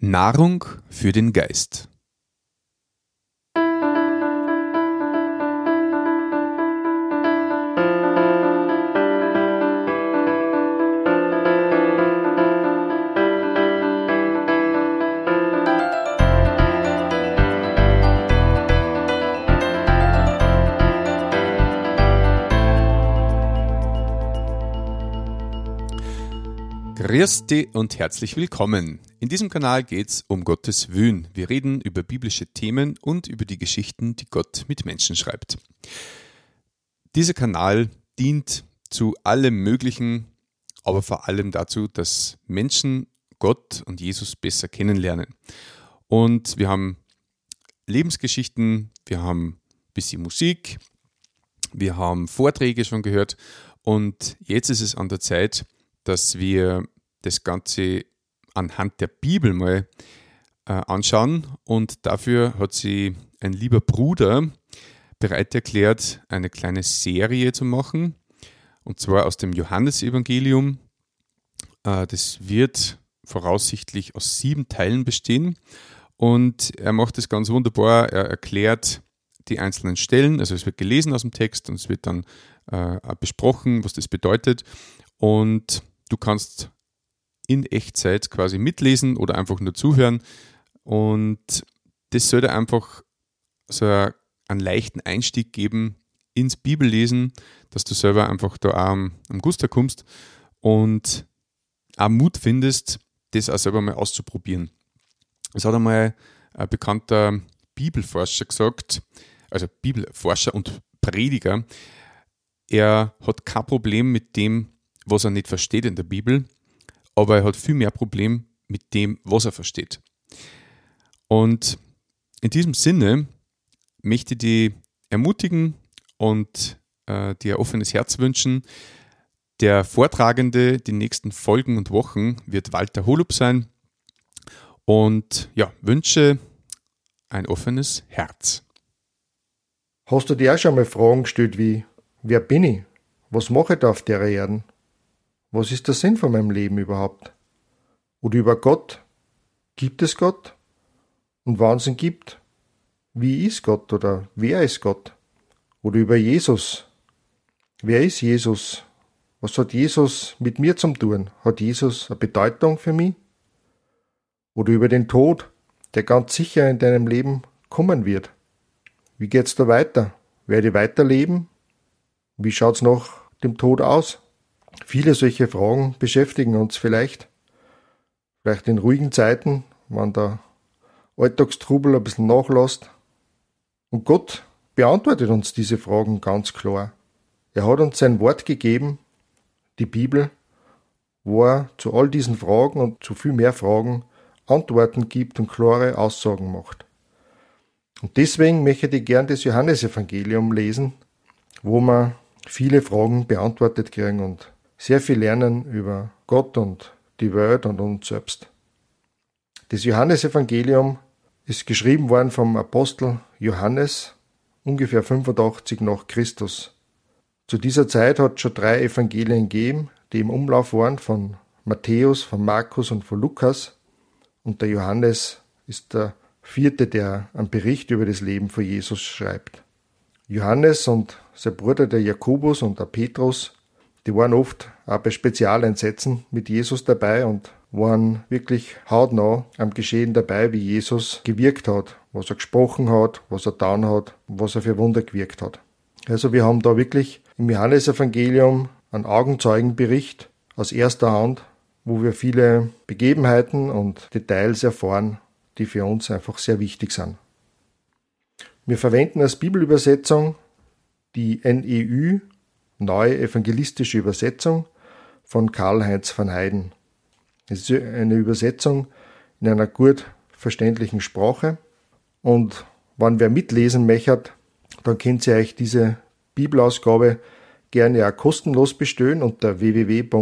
Nahrung für den Geist. Dich und herzlich willkommen. In diesem Kanal geht es um Gottes Wün. Wir reden über biblische Themen und über die Geschichten, die Gott mit Menschen schreibt. Dieser Kanal dient zu allem Möglichen, aber vor allem dazu, dass Menschen Gott und Jesus besser kennenlernen. Und wir haben Lebensgeschichten, wir haben ein bisschen Musik, wir haben Vorträge schon gehört und jetzt ist es an der Zeit, dass wir das Ganze anhand der Bibel mal äh, anschauen. Und dafür hat sie ein lieber Bruder bereit erklärt, eine kleine Serie zu machen. Und zwar aus dem Johannesevangelium. Äh, das wird voraussichtlich aus sieben Teilen bestehen. Und er macht es ganz wunderbar. Er erklärt die einzelnen Stellen. Also es wird gelesen aus dem Text und es wird dann äh, besprochen, was das bedeutet. Und du kannst in Echtzeit quasi mitlesen oder einfach nur zuhören. Und das sollte einfach so einen leichten Einstieg geben ins Bibellesen, dass du selber einfach da am, am Guster kommst und auch Mut findest, das auch selber mal auszuprobieren. Es hat einmal ein bekannter Bibelforscher gesagt, also Bibelforscher und Prediger, er hat kein Problem mit dem, was er nicht versteht in der Bibel, aber er hat viel mehr Problem mit dem, was er versteht. Und in diesem Sinne möchte ich die ermutigen und äh, dir ein offenes Herz wünschen. Der Vortragende die nächsten Folgen und Wochen wird Walter Holub sein und ja, wünsche ein offenes Herz. Hast du dir auch schon mal Fragen gestellt wie, wer bin ich? Was mache ich da auf der Erde? Was ist der Sinn von meinem Leben überhaupt? Oder über Gott? Gibt es Gott? Und wann es gibt? Wie ist Gott oder wer ist Gott? Oder über Jesus? Wer ist Jesus? Was hat Jesus mit mir zum tun? Hat Jesus eine Bedeutung für mich? Oder über den Tod, der ganz sicher in deinem Leben kommen wird? Wie geht's da weiter? Werde ich weiterleben? Wie schaut's nach dem Tod aus? Viele solche Fragen beschäftigen uns vielleicht. Vielleicht in ruhigen Zeiten, wenn der Alltagstrubel ein bisschen nachlässt. Und Gott beantwortet uns diese Fragen ganz klar. Er hat uns sein Wort gegeben, die Bibel, wo er zu all diesen Fragen und zu viel mehr Fragen Antworten gibt und klare Aussagen macht. Und deswegen möchte ich gern das Johannesevangelium lesen, wo man viele Fragen beantwortet kriegen und sehr viel lernen über Gott und die Welt und uns selbst. Das Johannesevangelium ist geschrieben worden vom Apostel Johannes ungefähr 85 nach Christus. Zu dieser Zeit hat es schon drei Evangelien gegeben, die im Umlauf waren von Matthäus, von Markus und von Lukas. Und der Johannes ist der vierte, der einen Bericht über das Leben von Jesus schreibt. Johannes und sein Bruder der Jakobus und der Petrus die waren oft auch bei Spezialeinsätzen mit Jesus dabei und waren wirklich hautnah am Geschehen dabei, wie Jesus gewirkt hat, was er gesprochen hat, was er getan hat, was er für Wunder gewirkt hat. Also wir haben da wirklich im Johannesevangelium einen Augenzeugenbericht aus erster Hand, wo wir viele Begebenheiten und Details erfahren, die für uns einfach sehr wichtig sind. Wir verwenden als Bibelübersetzung die NEU Neue evangelistische Übersetzung von Karl-Heinz van Heiden. Es ist eine Übersetzung in einer gut verständlichen Sprache. Und wenn wer mitlesen möchte, dann könnt ihr euch diese Bibelausgabe gerne auch kostenlos bestellen unter www.r.leb.at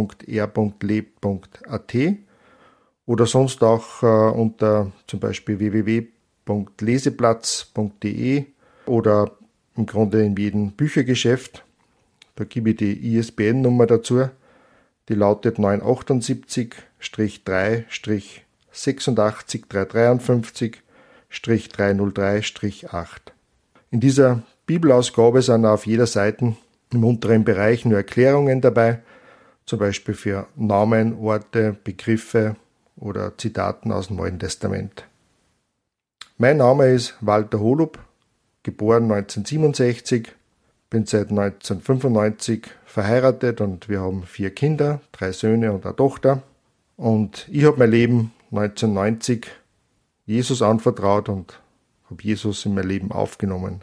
oder sonst auch äh, unter zum Beispiel www.leseplatz.de oder im Grunde in jedem Büchergeschäft da gebe ich die ISBN-Nummer dazu. Die lautet 978-3-6 86353-303-8. In dieser Bibelausgabe sind auf jeder Seite im unteren Bereich nur Erklärungen dabei, zum Beispiel für Namen, Orte, Begriffe oder Zitaten aus dem Neuen Testament. Mein Name ist Walter Holub, geboren 1967, bin seit 1995 verheiratet und wir haben vier Kinder, drei Söhne und eine Tochter. Und ich habe mein Leben 1990 Jesus anvertraut und habe Jesus in mein Leben aufgenommen.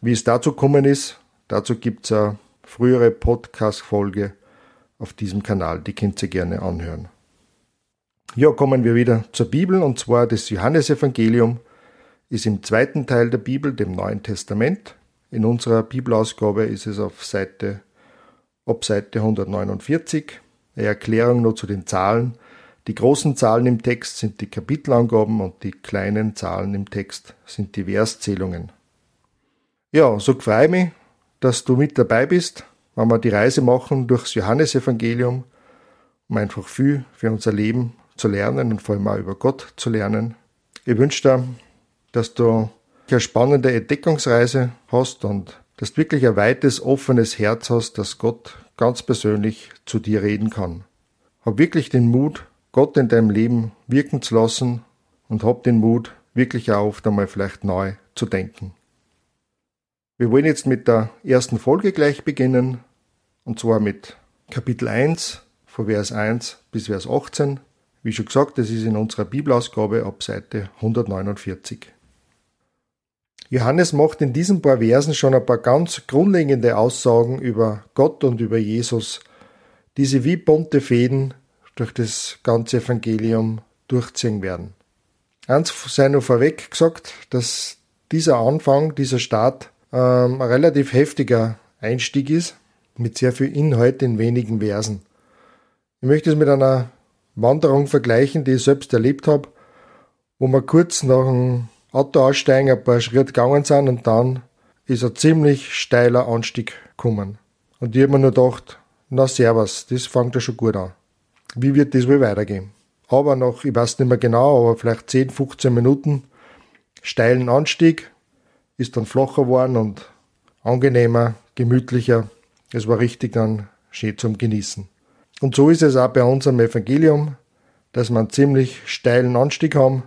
Wie es dazu gekommen ist, dazu gibt es eine frühere Podcast-Folge auf diesem Kanal, die könnt ihr gerne anhören. Ja, kommen wir wieder zur Bibel und zwar das Johannesevangelium ist im zweiten Teil der Bibel, dem Neuen Testament. In unserer Bibelausgabe ist es auf Seite, ab Seite 149. Eine Erklärung nur zu den Zahlen. Die großen Zahlen im Text sind die Kapitelangaben und die kleinen Zahlen im Text sind die Verszählungen. Ja, so freue ich mich, dass du mit dabei bist, wenn wir die Reise machen durchs Johannesevangelium, um einfach viel für unser Leben zu lernen und vor allem auch über Gott zu lernen. Ich wünsche dir dass du eine spannende Entdeckungsreise hast und dass du wirklich ein weites, offenes Herz hast, dass Gott ganz persönlich zu dir reden kann. Hab wirklich den Mut, Gott in deinem Leben wirken zu lassen und hab den Mut, wirklich auch oft einmal vielleicht neu zu denken. Wir wollen jetzt mit der ersten Folge gleich beginnen, und zwar mit Kapitel 1, von Vers 1 bis Vers 18. Wie schon gesagt, das ist in unserer Bibelausgabe ab Seite 149. Johannes macht in diesen paar Versen schon ein paar ganz grundlegende Aussagen über Gott und über Jesus, die sie wie bunte Fäden durch das ganze Evangelium durchziehen werden. Eins sei nur vorweg gesagt, dass dieser Anfang, dieser Start ähm, ein relativ heftiger Einstieg ist, mit sehr viel Inhalt in wenigen Versen. Ich möchte es mit einer Wanderung vergleichen, die ich selbst erlebt habe, wo man kurz nach einem Auto aussteigen, ein paar Schritte gegangen sind und dann ist ein ziemlich steiler Anstieg gekommen. Und ich habe mir nur gedacht, na servus, das fängt ja schon gut an. Wie wird das wohl weitergehen? Aber nach, ich weiß nicht mehr genau, aber vielleicht 10, 15 Minuten steilen Anstieg, ist dann flacher geworden und angenehmer, gemütlicher. Es war richtig dann schön zum Genießen. Und so ist es auch bei unserem Evangelium, dass wir einen ziemlich steilen Anstieg haben,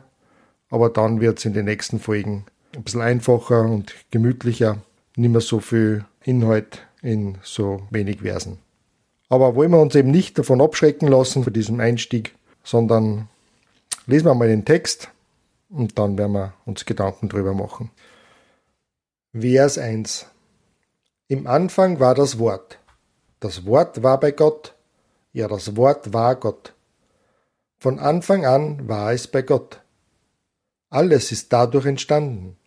aber dann wird es in den nächsten Folgen ein bisschen einfacher und gemütlicher, nicht mehr so viel Inhalt in so wenig Versen. Aber wollen wir uns eben nicht davon abschrecken lassen, von diesem Einstieg, sondern lesen wir mal den Text und dann werden wir uns Gedanken drüber machen. Vers 1 Im Anfang war das Wort. Das Wort war bei Gott. Ja, das Wort war Gott. Von Anfang an war es bei Gott. Alles ist dadurch entstanden.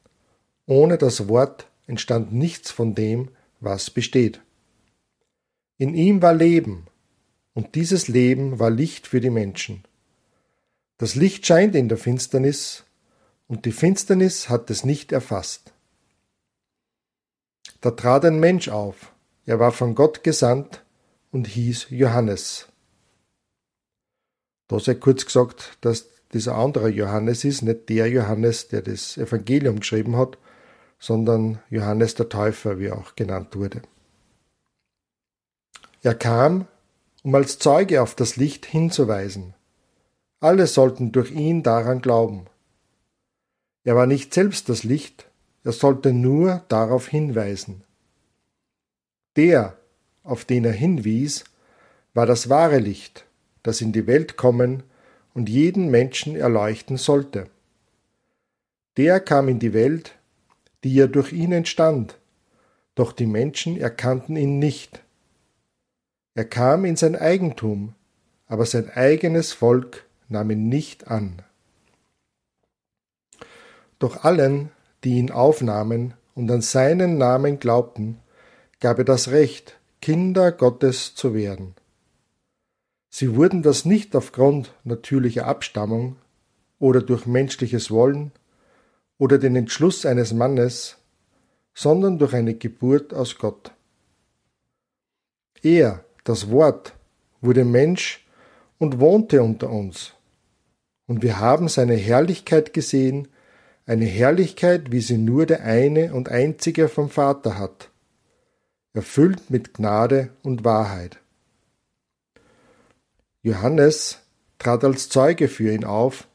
Ohne das Wort entstand nichts von dem, was besteht. In ihm war Leben, und dieses Leben war Licht für die Menschen. Das Licht scheint in der Finsternis, und die Finsternis hat es nicht erfasst. Da trat ein Mensch auf, er war von Gott gesandt und hieß Johannes. Da sei kurz gesagt, dass dieser andere Johannes ist, nicht der Johannes, der das Evangelium geschrieben hat, sondern Johannes der Täufer, wie er auch genannt wurde. Er kam, um als Zeuge auf das Licht hinzuweisen. Alle sollten durch ihn daran glauben. Er war nicht selbst das Licht, er sollte nur darauf hinweisen. Der, auf den er hinwies, war das wahre Licht, das in die Welt kommen und jeden Menschen erleuchten sollte. Der kam in die Welt, die ja durch ihn entstand, doch die Menschen erkannten ihn nicht. Er kam in sein Eigentum, aber sein eigenes Volk nahm ihn nicht an. Doch allen, die ihn aufnahmen und an seinen Namen glaubten, gab er das Recht, Kinder Gottes zu werden. Sie wurden das nicht aufgrund natürlicher Abstammung oder durch menschliches Wollen oder den Entschluss eines Mannes, sondern durch eine Geburt aus Gott. Er, das Wort, wurde Mensch und wohnte unter uns. Und wir haben seine Herrlichkeit gesehen, eine Herrlichkeit, wie sie nur der eine und einzige vom Vater hat, erfüllt mit Gnade und Wahrheit. Johannes trat als Zeuge für ihn auf.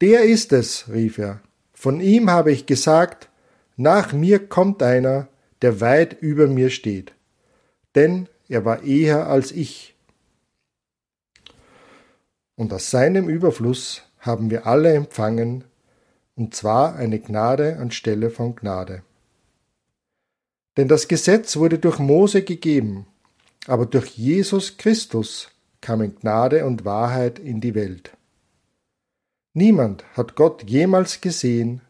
Der ist es, rief er. Von ihm habe ich gesagt, nach mir kommt einer, der weit über mir steht. Denn er war eher als ich. Und aus seinem Überfluss haben wir alle empfangen, und zwar eine Gnade anstelle von Gnade. Denn das Gesetz wurde durch Mose gegeben, aber durch Jesus Christus kamen Gnade und Wahrheit in die Welt. Niemand hat Gott jemals gesehen,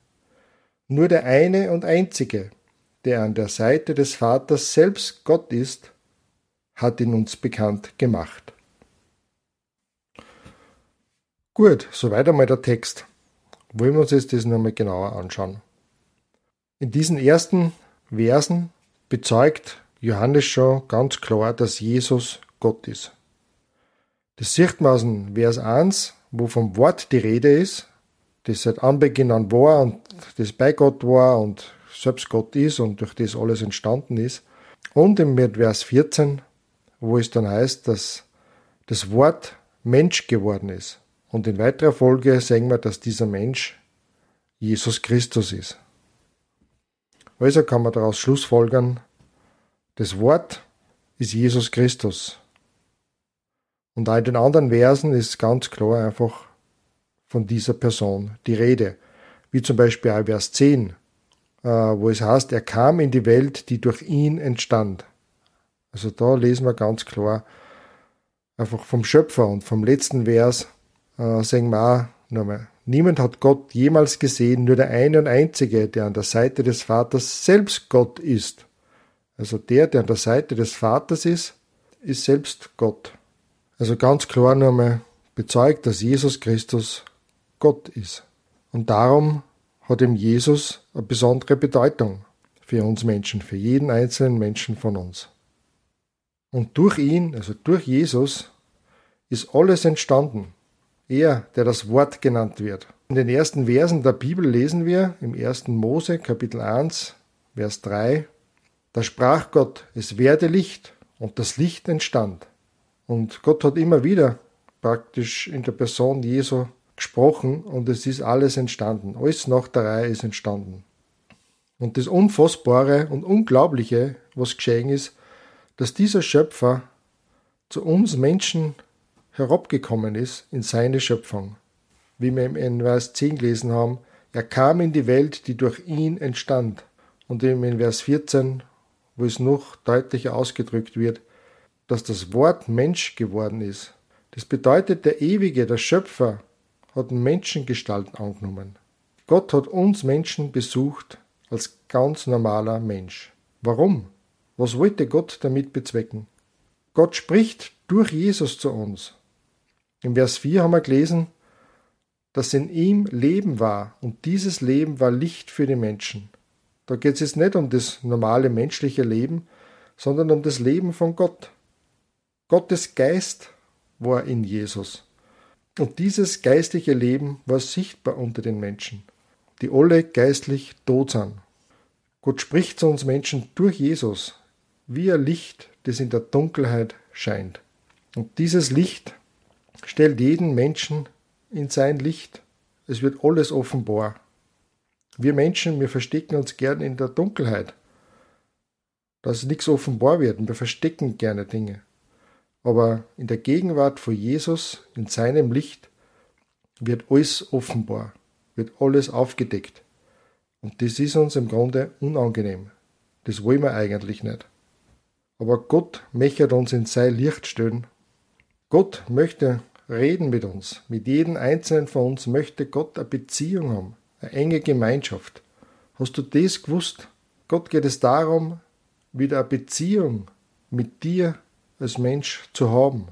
nur der eine und einzige, der an der Seite des Vaters selbst Gott ist, hat ihn uns bekannt gemacht. Gut, soweit einmal der Text. Wollen wir uns jetzt das nochmal genauer anschauen. In diesen ersten Versen bezeugt Johannes schon ganz klar, dass Jesus Gott ist. Das sieht man aus dem Vers 1, wo vom Wort die Rede ist, das seit Anbeginn an war und das bei Gott war und selbst Gott ist und durch das alles entstanden ist. Und im Vers 14, wo es dann heißt, dass das Wort Mensch geworden ist. Und in weiterer Folge sehen wir, dass dieser Mensch Jesus Christus ist. Also kann man daraus schlussfolgern, das Wort ist Jesus Christus. Und in den anderen Versen ist ganz klar einfach von dieser Person die Rede. Wie zum Beispiel auch Vers 10, äh, wo es heißt, er kam in die Welt, die durch ihn entstand. Also da lesen wir ganz klar einfach vom Schöpfer und vom letzten Vers äh, sehen wir auch nochmal. Niemand hat Gott jemals gesehen, nur der eine und einzige, der an der Seite des Vaters selbst Gott ist. Also der, der an der Seite des Vaters ist, ist selbst Gott. Also ganz klar nochmal bezeugt, dass Jesus Christus Gott ist. Und darum hat ihm Jesus eine besondere Bedeutung für uns Menschen, für jeden einzelnen Menschen von uns. Und durch ihn, also durch Jesus, ist alles entstanden. Er, der das Wort genannt wird. In den ersten Versen der Bibel lesen wir im 1. Mose Kapitel 1, Vers 3, da sprach Gott, es werde Licht, und das Licht entstand. Und Gott hat immer wieder praktisch in der Person Jesu gesprochen und es ist alles entstanden. Alles nach der Reihe ist entstanden. Und das Unfassbare und Unglaubliche, was geschehen ist, dass dieser Schöpfer zu uns Menschen herabgekommen ist in seine Schöpfung. Wie wir in Vers 10 gelesen haben, er kam in die Welt, die durch ihn entstand. Und in Vers 14, wo es noch deutlicher ausgedrückt wird, dass das Wort Mensch geworden ist. Das bedeutet, der Ewige, der Schöpfer, hat Menschengestalt angenommen. Gott hat uns Menschen besucht als ganz normaler Mensch. Warum? Was wollte Gott damit bezwecken? Gott spricht durch Jesus zu uns. Im Vers 4 haben wir gelesen, dass in ihm Leben war und dieses Leben war Licht für die Menschen. Da geht es jetzt nicht um das normale menschliche Leben, sondern um das Leben von Gott. Gottes Geist war in Jesus. Und dieses geistliche Leben war sichtbar unter den Menschen, die alle geistlich tot sind. Gott spricht zu uns Menschen durch Jesus, wie ein Licht, das in der Dunkelheit scheint. Und dieses Licht stellt jeden Menschen in sein Licht. Es wird alles offenbar. Wir Menschen, wir verstecken uns gern in der Dunkelheit, dass nichts offenbar wird wir verstecken gerne Dinge. Aber in der Gegenwart von Jesus, in seinem Licht, wird alles offenbar, wird alles aufgedeckt. Und das ist uns im Grunde unangenehm. Das wollen wir eigentlich nicht. Aber Gott möchte uns in sein Licht stellen. Gott möchte reden mit uns. Mit jedem Einzelnen von uns möchte Gott eine Beziehung haben, eine enge Gemeinschaft. Hast du das gewusst? Gott geht es darum, wieder eine Beziehung mit dir als Mensch zu haben,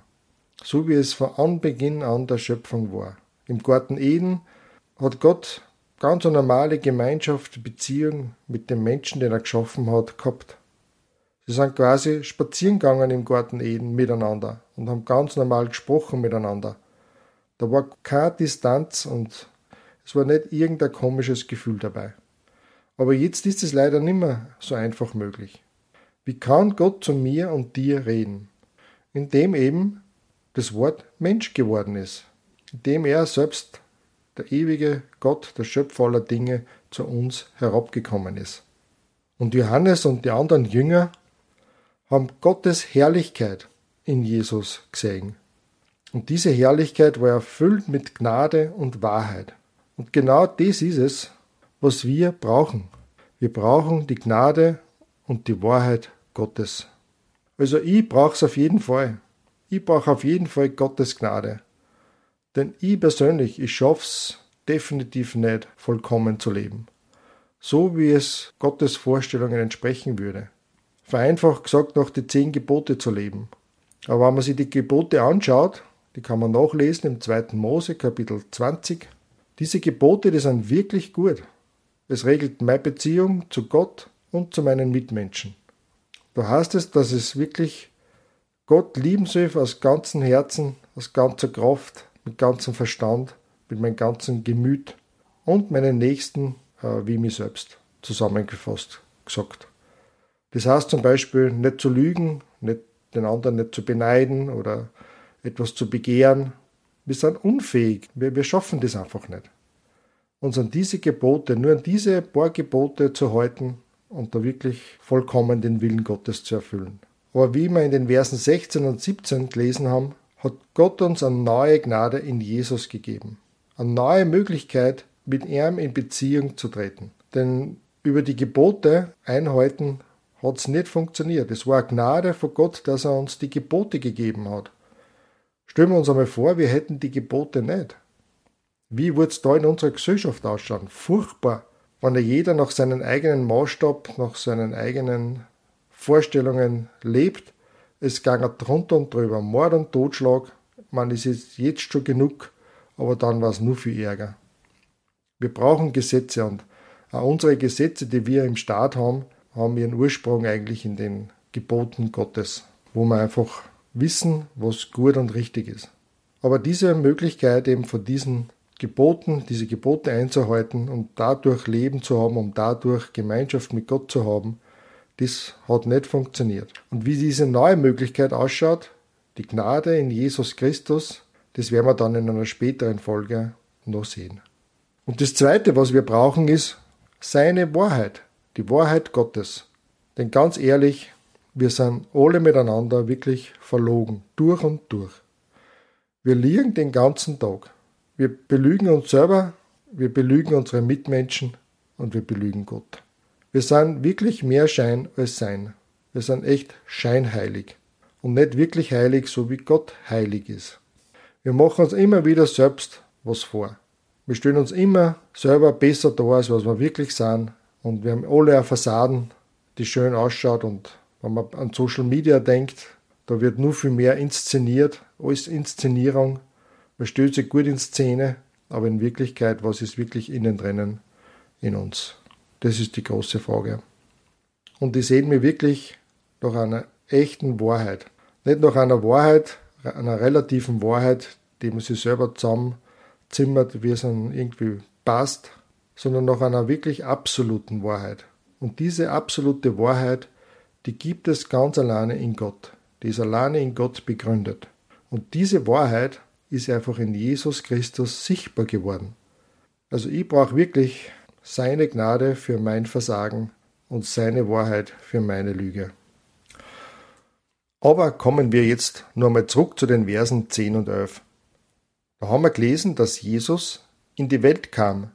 so wie es von Anbeginn an der Schöpfung war. Im Garten Eden hat Gott ganz eine normale Gemeinschaft, Beziehung mit dem Menschen, den er geschaffen hat, gehabt. Sie sind quasi spazieren gegangen im Garten Eden miteinander und haben ganz normal gesprochen miteinander. Da war keine Distanz und es war nicht irgendein komisches Gefühl dabei. Aber jetzt ist es leider nicht mehr so einfach möglich. Wie kann Gott zu mir und dir reden? Indem eben das Wort Mensch geworden ist, indem er selbst, der ewige Gott, der Schöpfer aller Dinge, zu uns herabgekommen ist. Und Johannes und die anderen Jünger haben Gottes Herrlichkeit in Jesus gesehen. Und diese Herrlichkeit war erfüllt mit Gnade und Wahrheit. Und genau das ist es, was wir brauchen. Wir brauchen die Gnade und die Wahrheit Gottes. Also ich brauche es auf jeden Fall. Ich brauche auf jeden Fall Gottes Gnade. Denn ich persönlich, ich schaff's definitiv nicht, vollkommen zu leben. So wie es Gottes Vorstellungen entsprechen würde. Vereinfacht gesagt, noch die zehn Gebote zu leben. Aber wenn man sich die Gebote anschaut, die kann man nachlesen im 2. Mose, Kapitel 20, diese Gebote, die sind wirklich gut. Es regelt meine Beziehung zu Gott und zu meinen Mitmenschen. Da heißt es, dass es wirklich Gott lieben soll aus ganzem Herzen, aus ganzer Kraft, mit ganzem Verstand, mit meinem ganzen Gemüt und meinen Nächsten äh, wie mich selbst zusammengefasst gesagt. Das heißt zum Beispiel nicht zu lügen, nicht den anderen nicht zu beneiden oder etwas zu begehren. Wir sind unfähig, wir, wir schaffen das einfach nicht. Uns an diese Gebote, nur an diese paar Gebote zu halten und da wirklich vollkommen den Willen Gottes zu erfüllen. Aber wie wir in den Versen 16 und 17 gelesen haben, hat Gott uns eine neue Gnade in Jesus gegeben. Eine neue Möglichkeit, mit ihm in Beziehung zu treten. Denn über die Gebote einhalten hat es nicht funktioniert. Es war eine Gnade von Gott, dass er uns die Gebote gegeben hat. Stellen wir uns einmal vor, wir hätten die Gebote nicht. Wie würde es da in unserer Gesellschaft ausschauen? Furchtbar, wenn ja jeder nach seinen eigenen Maßstab, nach seinen eigenen Vorstellungen lebt. Es ging drunter und drüber. Mord und Totschlag, man ist jetzt schon genug, aber dann war es nur viel Ärger. Wir brauchen Gesetze und auch unsere Gesetze, die wir im Staat haben, haben ihren Ursprung eigentlich in den Geboten Gottes, wo wir einfach wissen, was gut und richtig ist. Aber diese Möglichkeit eben von diesen Geboten, diese Gebote einzuhalten und dadurch Leben zu haben, um dadurch Gemeinschaft mit Gott zu haben, das hat nicht funktioniert. Und wie diese neue Möglichkeit ausschaut, die Gnade in Jesus Christus, das werden wir dann in einer späteren Folge noch sehen. Und das Zweite, was wir brauchen, ist seine Wahrheit, die Wahrheit Gottes. Denn ganz ehrlich, wir sind alle miteinander wirklich verlogen, durch und durch. Wir liegen den ganzen Tag. Wir belügen uns selber, wir belügen unsere Mitmenschen und wir belügen Gott. Wir sind wirklich mehr Schein als Sein. Wir sind echt scheinheilig und nicht wirklich heilig, so wie Gott heilig ist. Wir machen uns immer wieder selbst was vor. Wir stellen uns immer selber besser dar, als was wir wirklich sind. Und wir haben alle eine Fassaden, die schön ausschaut und wenn man an Social Media denkt, da wird nur viel mehr inszeniert, alles Inszenierung. Man stellt sich gut in Szene, aber in Wirklichkeit, was ist wirklich innen drinnen in uns? Das ist die große Frage. Und die sehen mir wirklich nach einer echten Wahrheit. Nicht nach einer Wahrheit, einer relativen Wahrheit, die man sich selber zusammenzimmert, wie es dann irgendwie passt, sondern nach einer wirklich absoluten Wahrheit. Und diese absolute Wahrheit die gibt es ganz alleine in Gott. Die ist alleine in Gott begründet. Und diese Wahrheit ist einfach in Jesus Christus sichtbar geworden. Also ich brauche wirklich seine Gnade für mein Versagen und seine Wahrheit für meine Lüge. Aber kommen wir jetzt nur mal zurück zu den Versen 10 und 11. Da haben wir gelesen, dass Jesus in die Welt kam,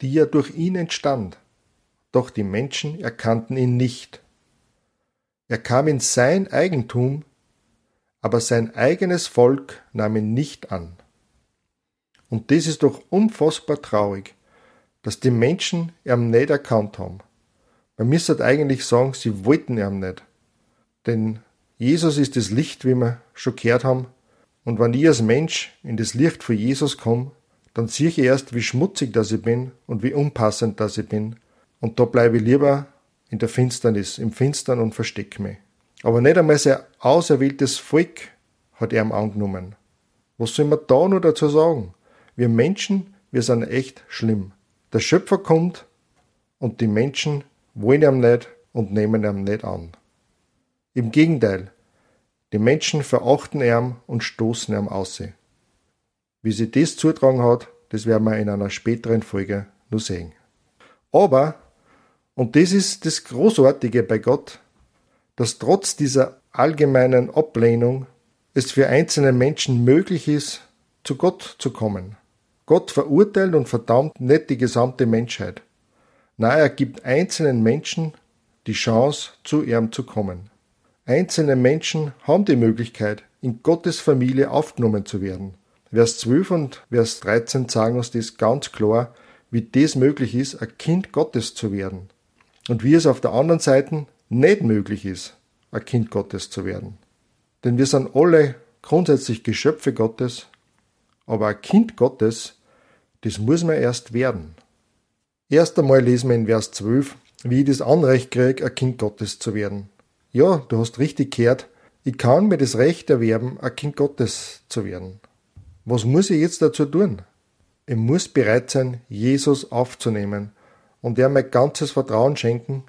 die ja durch ihn entstand. Doch die Menschen erkannten ihn nicht. Er kam in sein Eigentum, aber sein eigenes Volk nahm ihn nicht an. Und das ist doch unfassbar traurig, dass die Menschen ihn nicht erkannt haben. Man müsste eigentlich sagen, sie wollten ihn nicht. Denn Jesus ist das Licht, wie wir schon gehört haben. Und wenn ich als Mensch in das Licht von Jesus komme, dann sehe ich erst, wie schmutzig das ich bin und wie unpassend das ich bin. Und da bleibe ich lieber in der Finsternis, im Finstern und versteck mich. Aber nicht einmal sein auserwähltes Volk hat er ihm angenommen. Was soll man da nur dazu sagen? Wir Menschen, wir sind echt schlimm. Der Schöpfer kommt und die Menschen wollen ihm nicht und nehmen ihm nicht an. Im Gegenteil, die Menschen verachten ihn und stoßen ihm aus. Wie sie das zutragen hat, das werden wir in einer späteren Folge nur sehen. Aber, und das ist das Großartige bei Gott, dass trotz dieser allgemeinen Ablehnung es für einzelne Menschen möglich ist, zu Gott zu kommen. Gott verurteilt und verdammt nicht die gesamte Menschheit. Nein, er gibt einzelnen Menschen die Chance, zu ihm zu kommen. Einzelne Menschen haben die Möglichkeit, in Gottes Familie aufgenommen zu werden. Vers 12 und Vers 13 sagen uns das ganz klar, wie das möglich ist, ein Kind Gottes zu werden. Und wie es auf der anderen Seite nicht möglich ist, ein Kind Gottes zu werden. Denn wir sind alle grundsätzlich Geschöpfe Gottes, aber ein Kind Gottes, das muss man erst werden. Erst einmal lesen wir in Vers 12, wie ich das Anrecht kriege, ein Kind Gottes zu werden. Ja, du hast richtig gehört, ich kann mir das Recht erwerben, ein Kind Gottes zu werden. Was muss ich jetzt dazu tun? Ich muss bereit sein, Jesus aufzunehmen und er mein ganzes Vertrauen schenken.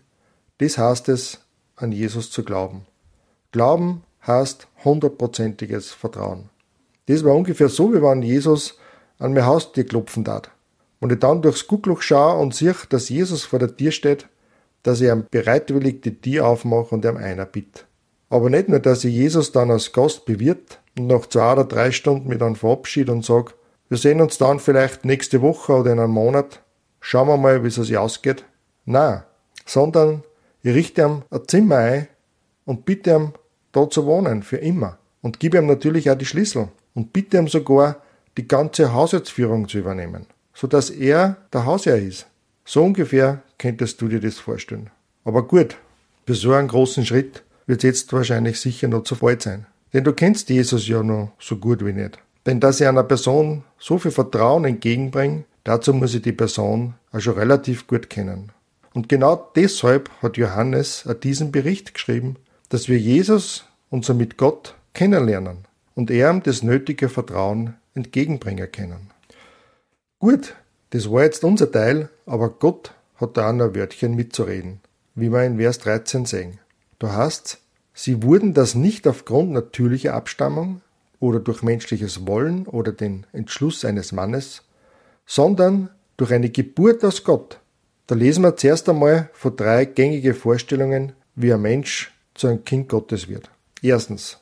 Das heißt es, an Jesus zu glauben. Glauben heißt hundertprozentiges Vertrauen. Das war ungefähr so, wie wenn Jesus an mein Haustür klopfen tat. Und ich dann durchs Guckloch schaue und sehe, dass Jesus vor der Tür steht, dass ich ihm bereitwillig die Tür aufmache und ihm einer bitte. Aber nicht nur, dass ich Jesus dann als Gast bewirbt und nach zwei oder drei Stunden mit einem verabschiede und sage, wir sehen uns dann vielleicht nächste Woche oder in einem Monat. Schauen wir mal, wie es sich ausgeht. Nein, sondern ich richte ihm ein Zimmer ein und bitte ihm, da zu wohnen, für immer. Und gebe ihm natürlich auch die Schlüssel und bitte ihm sogar, die ganze Haushaltsführung zu übernehmen, sodass er der Hausherr ist. So ungefähr könntest du dir das vorstellen. Aber gut, für so einen großen Schritt wird es jetzt wahrscheinlich sicher noch zu bald sein. Denn du kennst Jesus ja noch so gut wie nicht. Denn dass ich einer Person so viel Vertrauen entgegenbringe, dazu muss ich die Person auch schon relativ gut kennen. Und genau deshalb hat Johannes diesen Bericht geschrieben, dass wir Jesus und somit Gott kennenlernen und er ihm das nötige Vertrauen entgegenbringen können. Gut, das war jetzt unser Teil, aber Gott hat da auch noch ein Wörtchen mitzureden, wie wir in Vers 13 sehen. Da heißt sie wurden das nicht aufgrund natürlicher Abstammung, oder durch menschliches Wollen oder den Entschluss eines Mannes, sondern durch eine Geburt aus Gott. Da lesen wir zuerst einmal von drei gängige Vorstellungen, wie ein Mensch zu einem Kind Gottes wird. Erstens,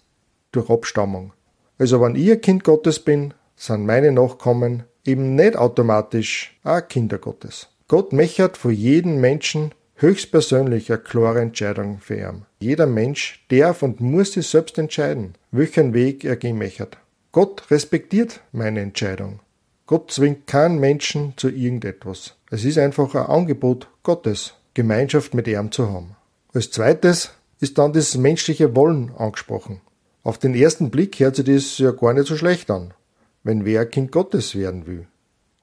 durch Abstammung. Also wenn ich ein Kind Gottes bin, sind meine Nachkommen eben nicht automatisch auch Kinder Gottes. Gott mechert vor jedem Menschen höchstpersönlich eine klare Entscheidung für ihn. Jeder Mensch darf und muss sich selbst entscheiden, welchen Weg er gehen möchte. Gott respektiert meine Entscheidung. Gott zwingt keinen Menschen zu irgendetwas. Es ist einfach ein Angebot Gottes, Gemeinschaft mit ihm zu haben. Als zweites ist dann das menschliche Wollen angesprochen. Auf den ersten Blick hört sich das ja gar nicht so schlecht an, wenn wer Kind Gottes werden will.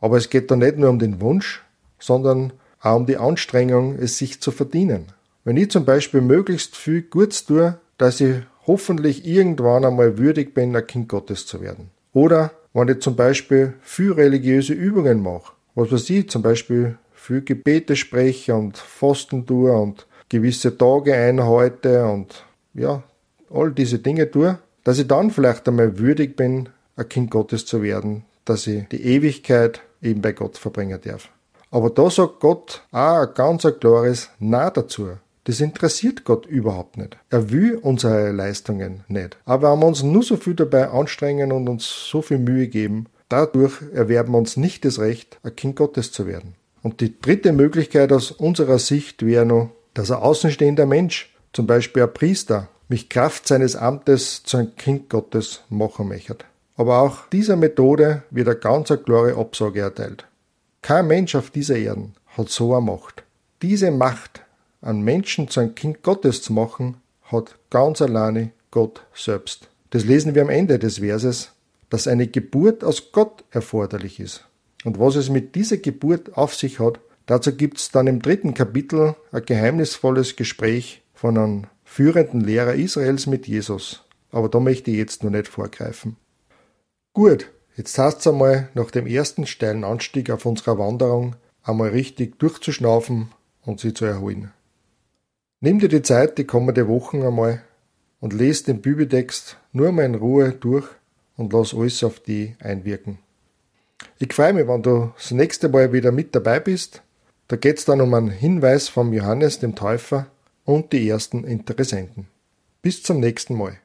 Aber es geht da nicht nur um den Wunsch, sondern auch um die Anstrengung, es sich zu verdienen. Wenn ich zum Beispiel möglichst viel Gutes tue, dass ich hoffentlich irgendwann einmal würdig bin, ein Kind Gottes zu werden. Oder wenn ich zum Beispiel viel religiöse Übungen mache, was weiß ich, zum Beispiel viel Gebete spreche und Fasten tue und gewisse Tage einhalte und ja, all diese Dinge tue, dass ich dann vielleicht einmal würdig bin, ein Kind Gottes zu werden, dass ich die Ewigkeit eben bei Gott verbringen darf. Aber da sagt Gott auch ein ganz klares Nein dazu. Das interessiert Gott überhaupt nicht. Er will unsere Leistungen nicht. Aber wenn wir uns nur so viel dabei anstrengen und uns so viel Mühe geben, dadurch erwerben wir uns nicht das Recht, ein Kind Gottes zu werden. Und die dritte Möglichkeit aus unserer Sicht wäre noch, dass ein außenstehender Mensch, zum Beispiel ein Priester, mich Kraft seines Amtes zu einem Kind Gottes machen möchte. Aber auch dieser Methode wird eine ganz klare Absage erteilt. Kein Mensch auf dieser Erde hat so eine Macht. Diese Macht, einen Menschen zu einem Kind Gottes zu machen, hat ganz alleine Gott selbst. Das lesen wir am Ende des Verses, dass eine Geburt aus Gott erforderlich ist. Und was es mit dieser Geburt auf sich hat, dazu gibt es dann im dritten Kapitel ein geheimnisvolles Gespräch von einem führenden Lehrer Israels mit Jesus. Aber da möchte ich jetzt noch nicht vorgreifen. Gut, jetzt heißt's einmal nach dem ersten steilen Anstieg auf unserer Wanderung einmal richtig durchzuschnaufen und sie zu erholen. Nimm dir die Zeit die kommende Wochen einmal und lese den Bibeltext nur mal in Ruhe durch und lass alles auf die einwirken. Ich freue mich, wenn du das nächste Mal wieder mit dabei bist. Da geht's dann um einen Hinweis vom Johannes dem Täufer und die ersten Interessenten. Bis zum nächsten Mal.